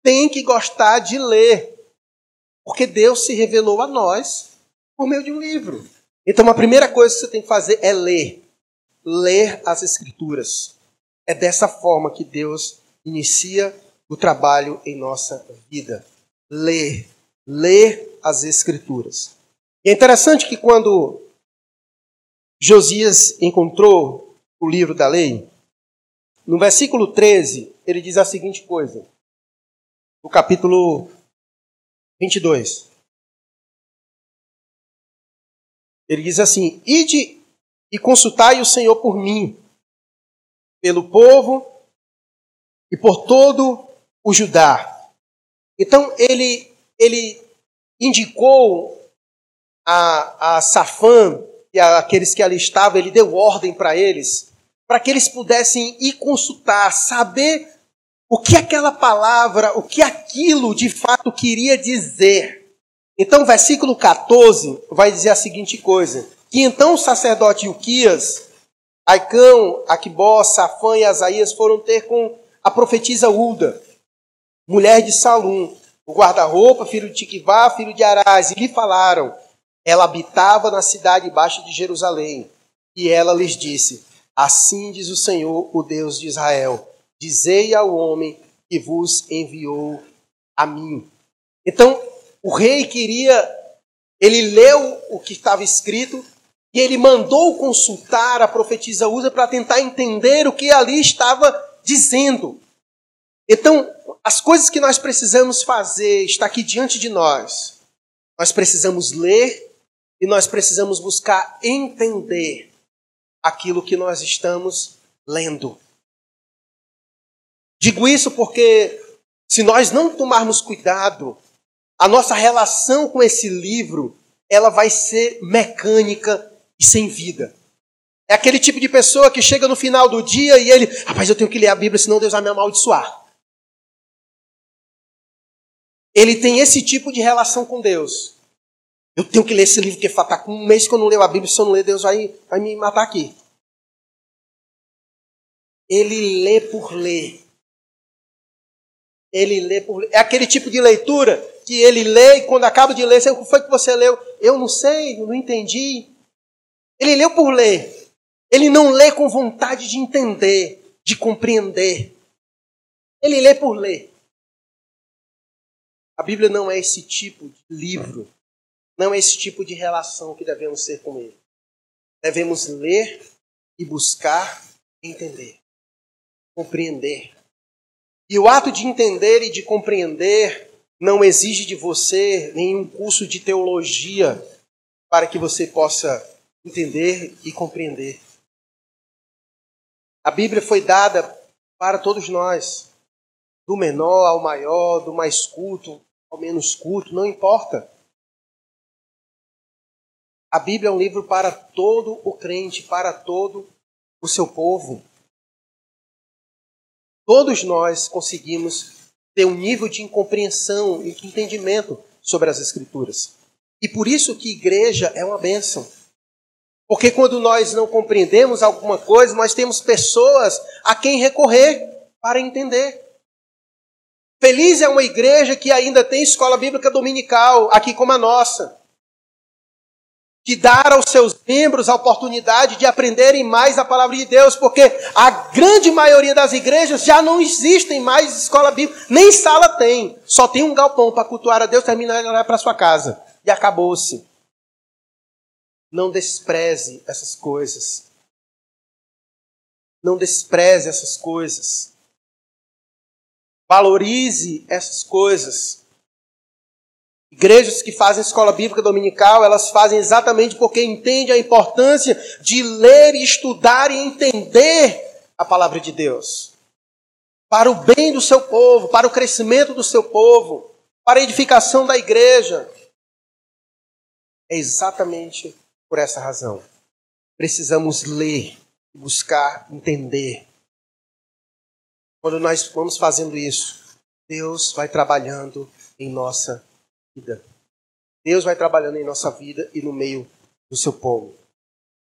Tem que gostar de ler. Porque Deus se revelou a nós por meio de um livro. Então a primeira coisa que você tem que fazer é ler ler as Escrituras. É dessa forma que Deus inicia o trabalho em nossa vida. Ler, ler as Escrituras. E é interessante que quando Josias encontrou o livro da lei, no versículo 13, ele diz a seguinte coisa, no capítulo 22. Ele diz assim: Ide e consultai o Senhor por mim, pelo povo e por todo o Judá. Então ele, ele indicou a, a Safã e aqueles que ali estavam, ele deu ordem para eles, para que eles pudessem ir consultar, saber o que aquela palavra, o que aquilo de fato queria dizer. Então, versículo 14 vai dizer a seguinte coisa: que então o sacerdote Uquias, Aicão, Aquibó, Safã e Asaías foram ter com a profetisa Ulda, mulher de Salum, o guarda-roupa, filho de Tiquivá, filho de Arás, e lhe falaram. Ela habitava na cidade baixa de Jerusalém. E ela lhes disse: Assim diz o Senhor, o Deus de Israel: Dizei ao homem que vos enviou a mim. Então, o rei queria, ele leu o que estava escrito e ele mandou consultar a profetisa Usa para tentar entender o que ali estava dizendo. Então, as coisas que nós precisamos fazer está aqui diante de nós. Nós precisamos ler e nós precisamos buscar entender aquilo que nós estamos lendo. Digo isso porque se nós não tomarmos cuidado, a nossa relação com esse livro, ela vai ser mecânica e sem vida. É aquele tipo de pessoa que chega no final do dia e ele, rapaz, eu tenho que ler a Bíblia, senão Deus vai me amaldiçoar. Ele tem esse tipo de relação com Deus. Eu tenho que ler esse livro, porque está com um mês que eu não leio a Bíblia, se eu não ler, Deus vai, vai me matar aqui. Ele lê por ler. Ele lê por É aquele tipo de leitura que ele lê e quando acaba de ler, o que foi que você leu? Eu não sei, não entendi. Ele leu por ler. Ele não lê com vontade de entender, de compreender. Ele lê por ler. A Bíblia não é esse tipo de livro, não é esse tipo de relação que devemos ser com ele. Devemos ler e buscar entender, compreender. E o ato de entender e de compreender não exige de você nenhum curso de teologia para que você possa entender e compreender. A Bíblia foi dada para todos nós, do menor ao maior, do mais culto ao menos culto, não importa. A Bíblia é um livro para todo o crente, para todo o seu povo. Todos nós conseguimos ter um nível de incompreensão e de entendimento sobre as Escrituras. E por isso que igreja é uma bênção. Porque quando nós não compreendemos alguma coisa, nós temos pessoas a quem recorrer para entender. Feliz é uma igreja que ainda tem escola bíblica dominical, aqui como a nossa. Que dá aos seus membros a oportunidade de aprenderem mais a palavra de Deus, porque a grande maioria das igrejas já não existem mais escola bíblica, nem sala tem. Só tem um galpão para cultuar a Deus, termina e vai para sua casa. E acabou-se. Não despreze essas coisas. Não despreze essas coisas. Valorize essas coisas. Igrejas que fazem escola bíblica dominical, elas fazem exatamente porque entendem a importância de ler, estudar e entender a palavra de Deus. Para o bem do seu povo, para o crescimento do seu povo, para a edificação da igreja. É exatamente por essa razão. Precisamos ler, buscar entender. Quando nós vamos fazendo isso, Deus vai trabalhando em nossa vida. Deus vai trabalhando em nossa vida e no meio do seu povo.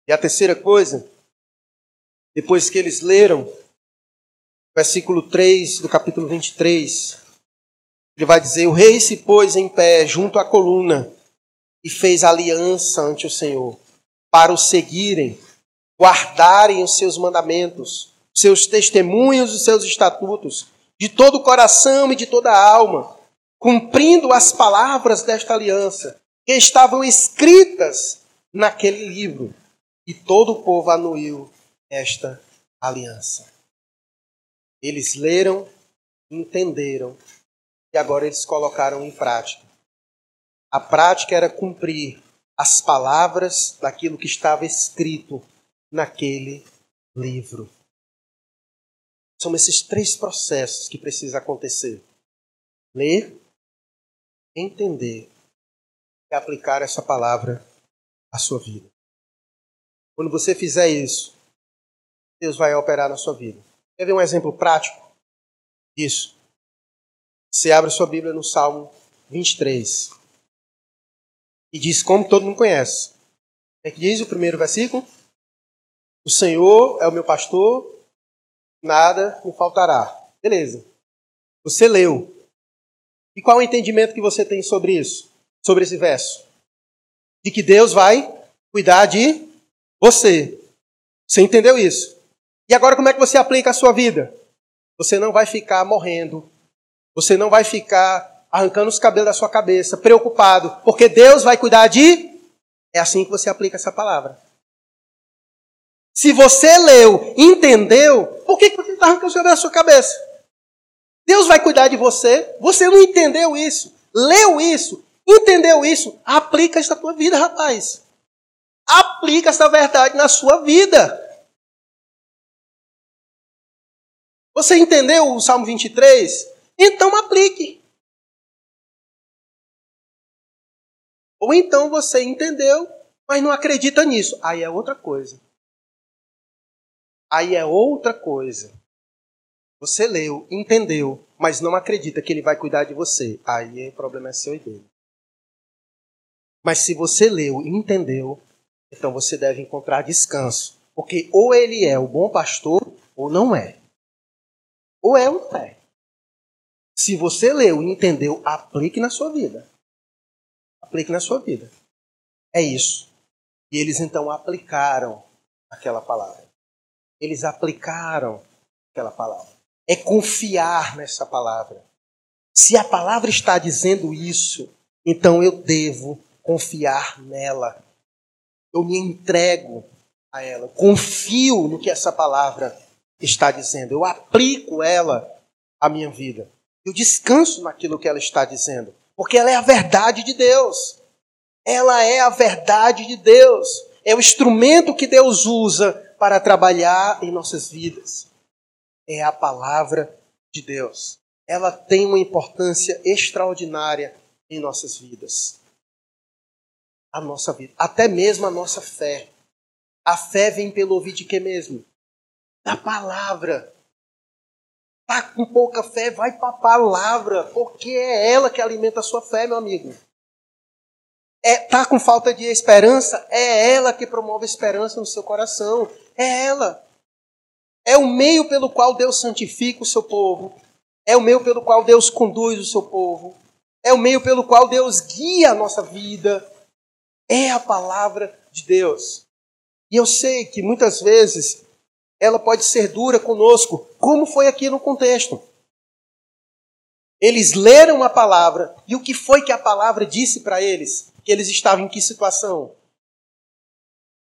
E a terceira coisa, depois que eles leram, versículo 3 do capítulo 23, ele vai dizer: O rei se pôs em pé junto à coluna e fez aliança ante o Senhor, para o seguirem, guardarem os seus mandamentos, seus testemunhos e seus estatutos, de todo o coração e de toda a alma, cumprindo as palavras desta aliança, que estavam escritas naquele livro. E todo o povo anuiu esta aliança. Eles leram, entenderam e agora eles colocaram em prática. A prática era cumprir as palavras daquilo que estava escrito naquele livro. São esses três processos que precisam acontecer: ler, entender e aplicar essa palavra à sua vida. Quando você fizer isso, Deus vai operar na sua vida. Quer ver um exemplo prático disso? Você abre sua Bíblia no Salmo 23 e diz como todo mundo conhece. É que diz o primeiro versículo? O Senhor é o meu pastor, nada me faltará. Beleza. Você leu. E qual é o entendimento que você tem sobre isso? Sobre esse verso? De que Deus vai cuidar de você. Você entendeu isso? E agora como é que você aplica a sua vida? Você não vai ficar morrendo. Você não vai ficar arrancando os cabelos da sua cabeça, preocupado, porque Deus vai cuidar de. É assim que você aplica essa palavra. Se você leu, entendeu, por que você está arrancando os cabelos da sua cabeça? Deus vai cuidar de você. Você não entendeu isso, leu isso, entendeu isso, aplica isso na tua vida, rapaz. Aplica essa verdade na sua vida. Você entendeu o Salmo 23? Então aplique. Ou então você entendeu, mas não acredita nisso. Aí é outra coisa. Aí é outra coisa. Você leu, entendeu, mas não acredita que ele vai cuidar de você. Aí o problema é seu e dele. Mas se você leu e entendeu, então você deve encontrar descanso. Porque ou ele é o bom pastor, ou não é. Ou é ou não é. Se você leu e entendeu, aplique na sua vida. Aplique na sua vida. É isso. E eles então aplicaram aquela palavra. Eles aplicaram aquela palavra. É confiar nessa palavra. Se a palavra está dizendo isso, então eu devo confiar nela. Eu me entrego a ela. Confio no que essa palavra está dizendo. Eu aplico ela à minha vida. Eu descanso naquilo que ela está dizendo. Porque ela é a verdade de Deus. Ela é a verdade de Deus. É o instrumento que Deus usa para trabalhar em nossas vidas. É a palavra de Deus. Ela tem uma importância extraordinária em nossas vidas. A nossa vida, até mesmo a nossa fé. A fé vem pelo ouvir de quê mesmo? Da palavra. Tá com pouca fé, vai para a palavra, porque é ela que alimenta a sua fé, meu amigo. É, tá com falta de esperança, é ela que promove esperança no seu coração. É ela. É o meio pelo qual Deus santifica o seu povo. É o meio pelo qual Deus conduz o seu povo. É o meio pelo qual Deus guia a nossa vida. É a palavra de Deus. E eu sei que muitas vezes ela pode ser dura conosco, como foi aqui no contexto. Eles leram a palavra e o que foi que a palavra disse para eles? Que eles estavam em que situação?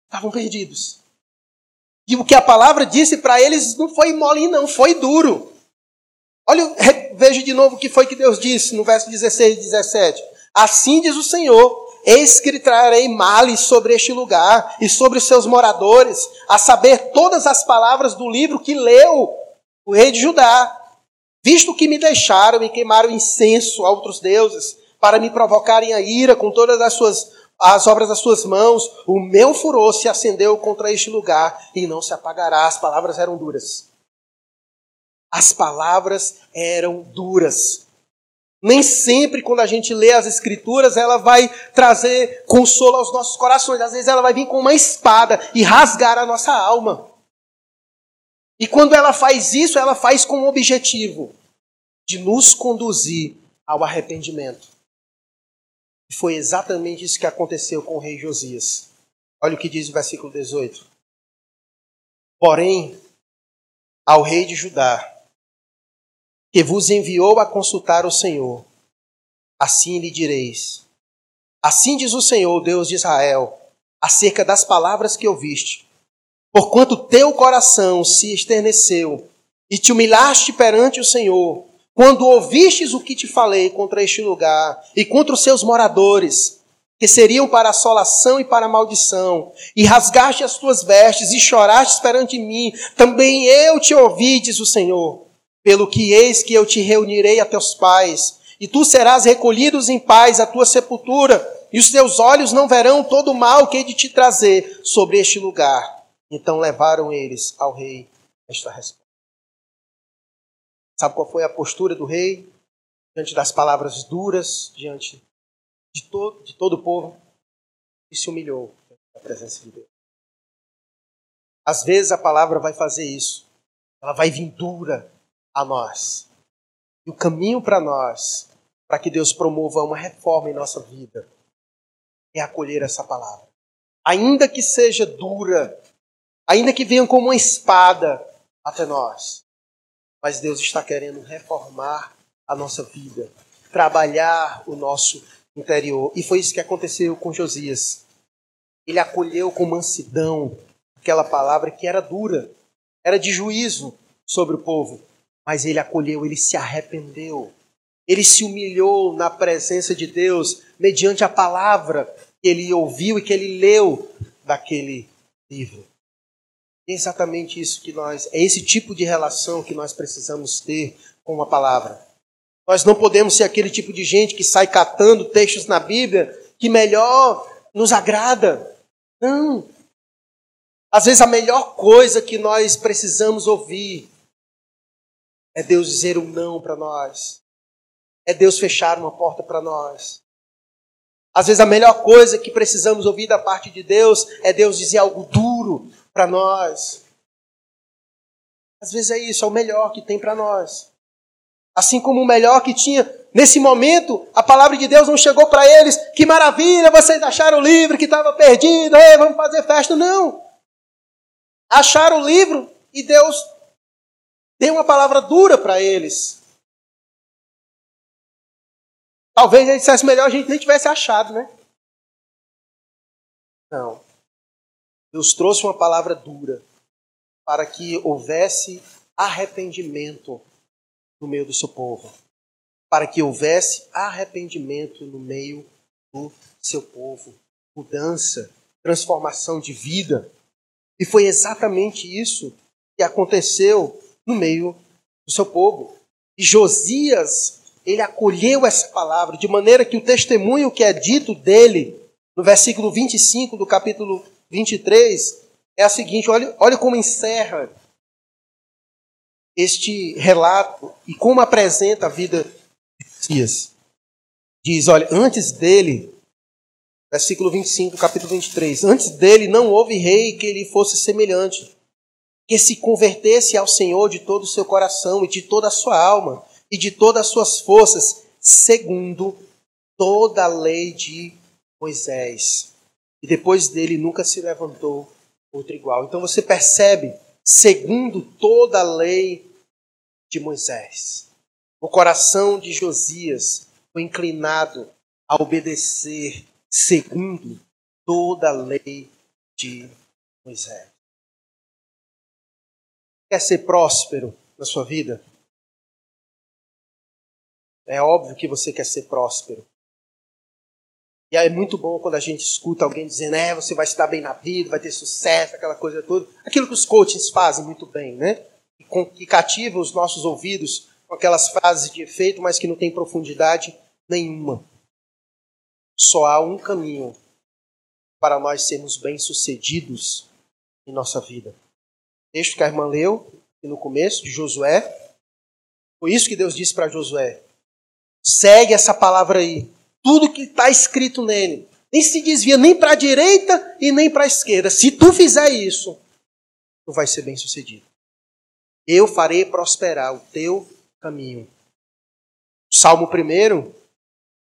Estavam perdidos. E o que a palavra disse para eles não foi mole, não, foi duro. Olha, veja de novo o que foi que Deus disse no verso 16 e 17. Assim diz o Senhor: Eis que trarei males sobre este lugar e sobre os seus moradores, a saber todas as palavras do livro que leu o rei de Judá. Visto que me deixaram e queimaram incenso a outros deuses, para me provocarem a ira com todas as suas as obras das suas mãos, o meu furor se acendeu contra este lugar e não se apagará. As palavras eram duras. As palavras eram duras. Nem sempre, quando a gente lê as Escrituras, ela vai trazer consolo aos nossos corações. Às vezes, ela vai vir com uma espada e rasgar a nossa alma. E quando ela faz isso, ela faz com o objetivo de nos conduzir ao arrependimento. E foi exatamente isso que aconteceu com o rei Josias. Olha o que diz o versículo 18. Porém, ao rei de Judá, que vos enviou a consultar o Senhor. Assim lhe direis: Assim diz o Senhor, Deus de Israel, acerca das palavras que ouviste. Porquanto teu coração se esterneceu e te humilhaste perante o Senhor, quando ouvistes o que te falei contra este lugar e contra os seus moradores, que seriam para assolação e para maldição, e rasgaste as tuas vestes e choraste perante mim, também eu te ouvi, diz o Senhor. Pelo que eis que eu te reunirei a teus pais, e tu serás recolhidos em paz à tua sepultura, e os teus olhos não verão todo o mal que hei de te trazer sobre este lugar. Então levaram eles ao rei esta resposta. Sabe qual foi a postura do rei diante das palavras duras, diante de todo, de todo o povo? E se humilhou na presença de Deus. Às vezes a palavra vai fazer isso. Ela vai vir dura, a nós. E o caminho para nós, para que Deus promova uma reforma em nossa vida, é acolher essa palavra. Ainda que seja dura, ainda que venha como uma espada até nós, mas Deus está querendo reformar a nossa vida, trabalhar o nosso interior. E foi isso que aconteceu com Josias. Ele acolheu com mansidão aquela palavra que era dura, era de juízo sobre o povo mas ele acolheu, ele se arrependeu. Ele se humilhou na presença de Deus mediante a palavra que ele ouviu e que ele leu daquele livro. É exatamente isso que nós, é esse tipo de relação que nós precisamos ter com a palavra. Nós não podemos ser aquele tipo de gente que sai catando textos na Bíblia que melhor nos agrada. Não. Às vezes a melhor coisa que nós precisamos ouvir é Deus dizer um não para nós. É Deus fechar uma porta para nós. Às vezes a melhor coisa que precisamos ouvir da parte de Deus é Deus dizer algo duro para nós. Às vezes é isso, é o melhor que tem para nós. Assim como o melhor que tinha. Nesse momento, a palavra de Deus não chegou para eles. Que maravilha, vocês acharam o livro que estava perdido, Ei, vamos fazer festa. Não. Acharam o livro e Deus deu uma palavra dura para eles. Talvez ele dissesse melhor a gente nem tivesse achado, né? Não. Deus trouxe uma palavra dura para que houvesse arrependimento no meio do seu povo. Para que houvesse arrependimento no meio do seu povo. Mudança, transformação de vida. E foi exatamente isso que aconteceu no meio do seu povo. E Josias, ele acolheu essa palavra, de maneira que o testemunho que é dito dele, no versículo 25 do capítulo 23, é a seguinte: olha, olha como encerra este relato e como apresenta a vida de Josias. Diz: olha, antes dele, versículo 25, capítulo 23, antes dele não houve rei que lhe fosse semelhante que se convertesse ao Senhor de todo o seu coração e de toda a sua alma e de todas as suas forças, segundo toda a lei de Moisés. E depois dele nunca se levantou outro igual. Então você percebe, segundo toda a lei de Moisés, o coração de Josias foi inclinado a obedecer segundo toda a lei de Moisés. Quer ser próspero na sua vida? É óbvio que você quer ser próspero. E é muito bom quando a gente escuta alguém dizendo, é, você vai se dar bem na vida, vai ter sucesso, aquela coisa toda. Aquilo que os coaches fazem muito bem, né? Que cativa os nossos ouvidos com aquelas frases de efeito, mas que não tem profundidade nenhuma. Só há um caminho para nós sermos bem-sucedidos em nossa vida texto que a irmã leu no começo, de Josué. Foi isso que Deus disse para Josué. Segue essa palavra aí. Tudo que está escrito nele. Nem se desvia nem para a direita e nem para a esquerda. Se tu fizer isso, tu vai ser bem sucedido. Eu farei prosperar o teu caminho. Salmo 1.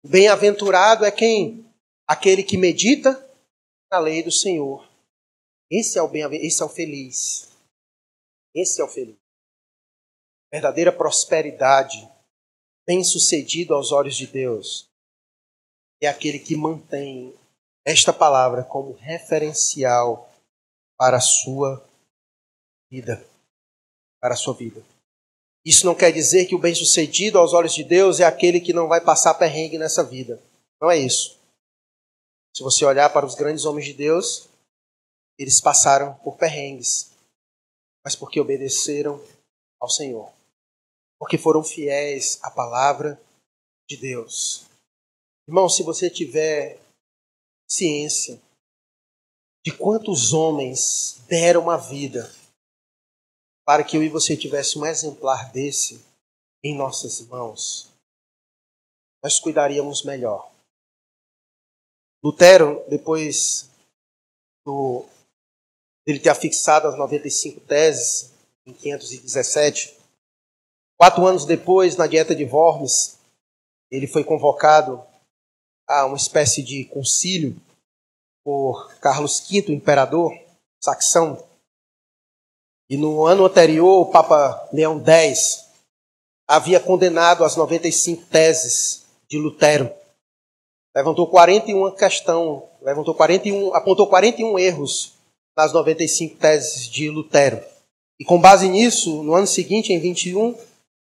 Bem-aventurado é quem? Aquele que medita na lei do Senhor. Esse é o bem esse é o feliz. Esse é o feliz. Verdadeira prosperidade, bem-sucedido aos olhos de Deus, é aquele que mantém esta palavra como referencial para a sua vida, para a sua vida. Isso não quer dizer que o bem-sucedido aos olhos de Deus é aquele que não vai passar perrengue nessa vida. Não é isso. Se você olhar para os grandes homens de Deus, eles passaram por perrengues mas porque obedeceram ao Senhor. Porque foram fiéis à palavra de Deus. Irmão, se você tiver ciência de quantos homens deram a vida para que eu e você tivesse um exemplar desse em nossas mãos, nós cuidaríamos melhor. Lutero, depois do ele ter fixado as 95 teses em 517. Quatro anos depois, na Dieta de Worms, ele foi convocado a uma espécie de concílio por Carlos V, imperador saxão. E no ano anterior, o Papa Leão X havia condenado as 95 teses de Lutero. Levantou 41 questão, levantou 41, apontou 41 erros nas 95 teses de Lutero. E com base nisso, no ano seguinte, em 21,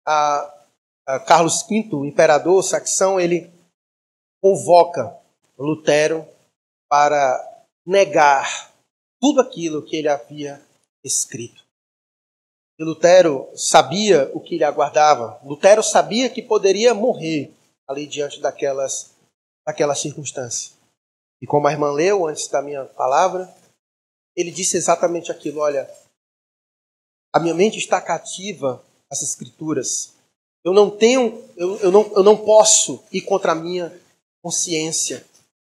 a, a Carlos V, o imperador saxão, ele convoca Lutero para negar tudo aquilo que ele havia escrito. E Lutero sabia o que lhe aguardava. Lutero sabia que poderia morrer ali diante daquelas, daquelas circunstâncias. E como a irmã leu antes da minha palavra, ele disse exatamente aquilo: olha, a minha mente está cativa às escrituras. Eu não tenho, eu, eu, não, eu não posso ir contra a minha consciência.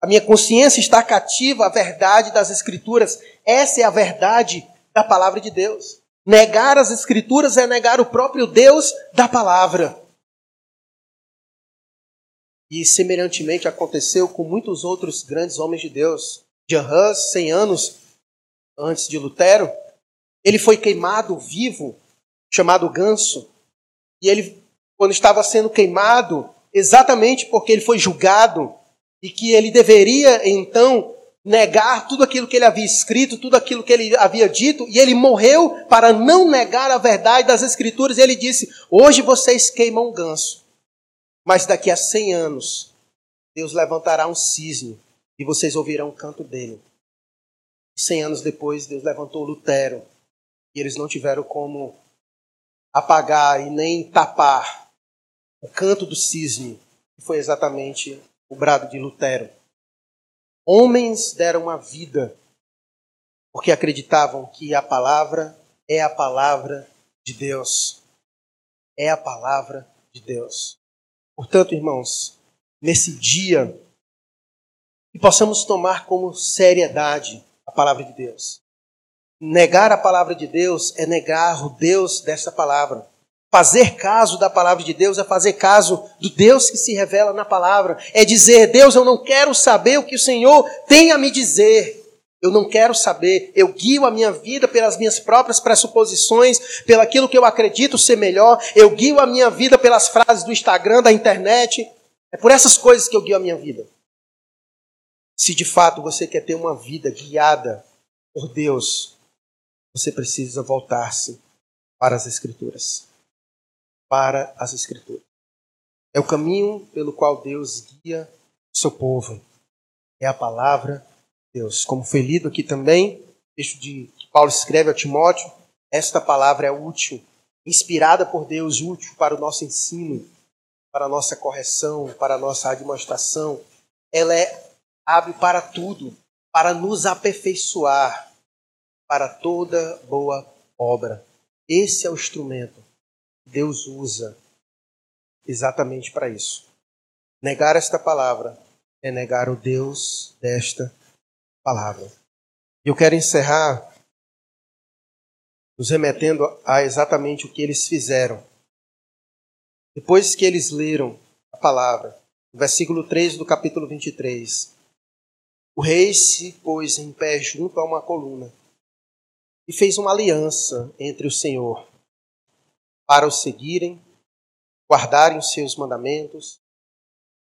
A minha consciência está cativa à verdade das escrituras. Essa é a verdade da palavra de Deus. Negar as escrituras é negar o próprio Deus da palavra. E semelhantemente aconteceu com muitos outros grandes homens de Deus. Jan Hus, 100 anos antes de Lutero, ele foi queimado vivo, chamado ganso. E ele, quando estava sendo queimado, exatamente porque ele foi julgado e que ele deveria então negar tudo aquilo que ele havia escrito, tudo aquilo que ele havia dito, e ele morreu para não negar a verdade das Escrituras. E ele disse: Hoje vocês queimam um ganso, mas daqui a 100 anos Deus levantará um cisne e vocês ouvirão o canto dele. Cem anos depois, Deus levantou Lutero e eles não tiveram como apagar e nem tapar o canto do cisne, que foi exatamente o brado de Lutero. Homens deram a vida porque acreditavam que a palavra é a palavra de Deus. É a palavra de Deus. Portanto, irmãos, nesse dia, que possamos tomar como seriedade palavra de Deus. Negar a palavra de Deus é negar o Deus dessa palavra. Fazer caso da palavra de Deus é fazer caso do Deus que se revela na palavra. É dizer, Deus, eu não quero saber o que o Senhor tem a me dizer. Eu não quero saber. Eu guio a minha vida pelas minhas próprias pressuposições, pelo aquilo que eu acredito ser melhor. Eu guio a minha vida pelas frases do Instagram, da internet. É por essas coisas que eu guio a minha vida. Se de fato você quer ter uma vida guiada por Deus, você precisa voltar-se para as Escrituras para as Escrituras. É o caminho pelo qual Deus guia o seu povo. É a palavra de Deus. Como foi lido aqui também, texto de que Paulo escreve a Timóteo, esta palavra é útil, inspirada por Deus, útil para o nosso ensino, para a nossa correção, para a nossa administração. Ela é abre para tudo, para nos aperfeiçoar para toda boa obra. Esse é o instrumento Deus usa exatamente para isso. Negar esta palavra é negar o Deus desta palavra. Eu quero encerrar nos remetendo a exatamente o que eles fizeram. Depois que eles leram a palavra, no versículo 3 do capítulo 23, o rei se pôs em pé junto a uma coluna e fez uma aliança entre o Senhor para o seguirem, guardarem os seus mandamentos,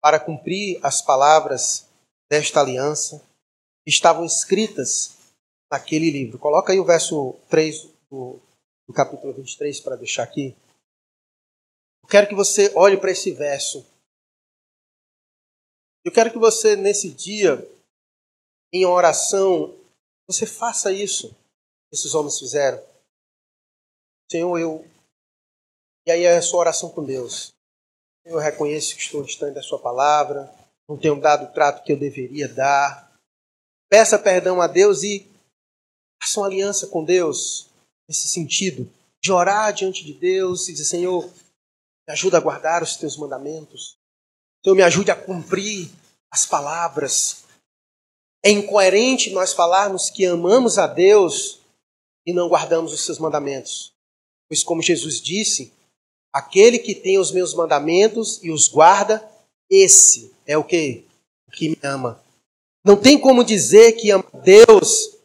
para cumprir as palavras desta aliança que estavam escritas naquele livro. Coloca aí o verso 3 do, do capítulo 23 para deixar aqui. Eu quero que você olhe para esse verso. Eu quero que você, nesse dia, em oração, você faça isso que esses homens fizeram. Senhor, eu e aí é a sua oração com Deus. Eu reconheço que estou distante da sua palavra, não tenho dado o trato que eu deveria dar. Peça perdão a Deus e faça uma aliança com Deus nesse sentido, de orar diante de Deus e dizer, Senhor, me ajuda a guardar os teus mandamentos. Senhor, me ajude a cumprir as palavras. É incoerente nós falarmos que amamos a Deus e não guardamos os seus mandamentos. Pois como Jesus disse, Aquele que tem os meus mandamentos e os guarda, esse é o que? O que me ama. Não tem como dizer que ama Deus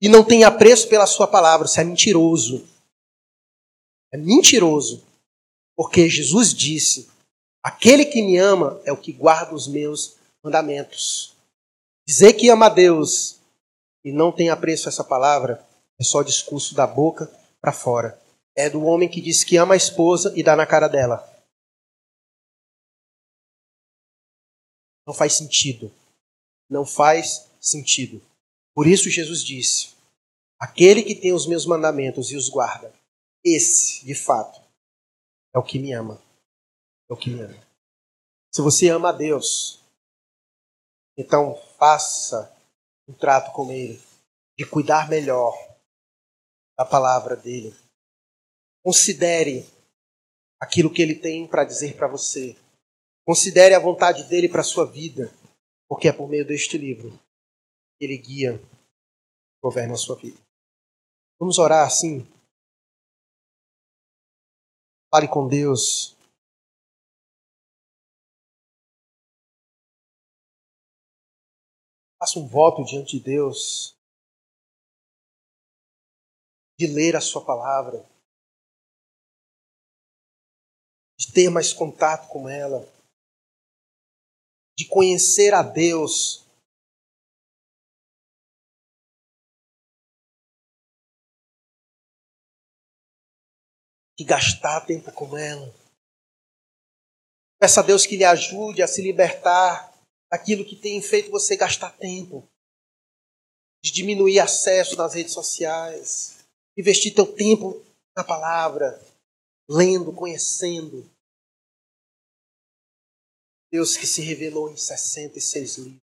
e não tem apreço pela sua palavra. Isso é mentiroso. É mentiroso. Porque Jesus disse: aquele que me ama é o que guarda os meus mandamentos. Dizer que ama Deus e não tem apreço a essa palavra é só discurso da boca para fora é do homem que diz que ama a esposa e dá na cara dela. Não faz sentido. Não faz sentido. Por isso Jesus disse: Aquele que tem os meus mandamentos e os guarda, esse, de fato, é o que me ama. É o que me ama. Se você ama a Deus, então faça um trato com Ele de cuidar melhor da palavra dele Considere aquilo que ele tem para dizer para você. Considere a vontade dele para a sua vida, porque é por meio deste livro que ele guia, governa a sua vida. Vamos orar assim? Fale com Deus. Faça um voto diante de Deus de ler a Sua palavra, de ter mais contato com ela, de conhecer a Deus. De gastar tempo com ela. Peça a Deus que lhe ajude a se libertar aquilo que tem feito você gastar tempo, de diminuir acesso nas redes sociais, investir teu tempo na palavra, lendo, conhecendo. Deus que se revelou em 66 livros.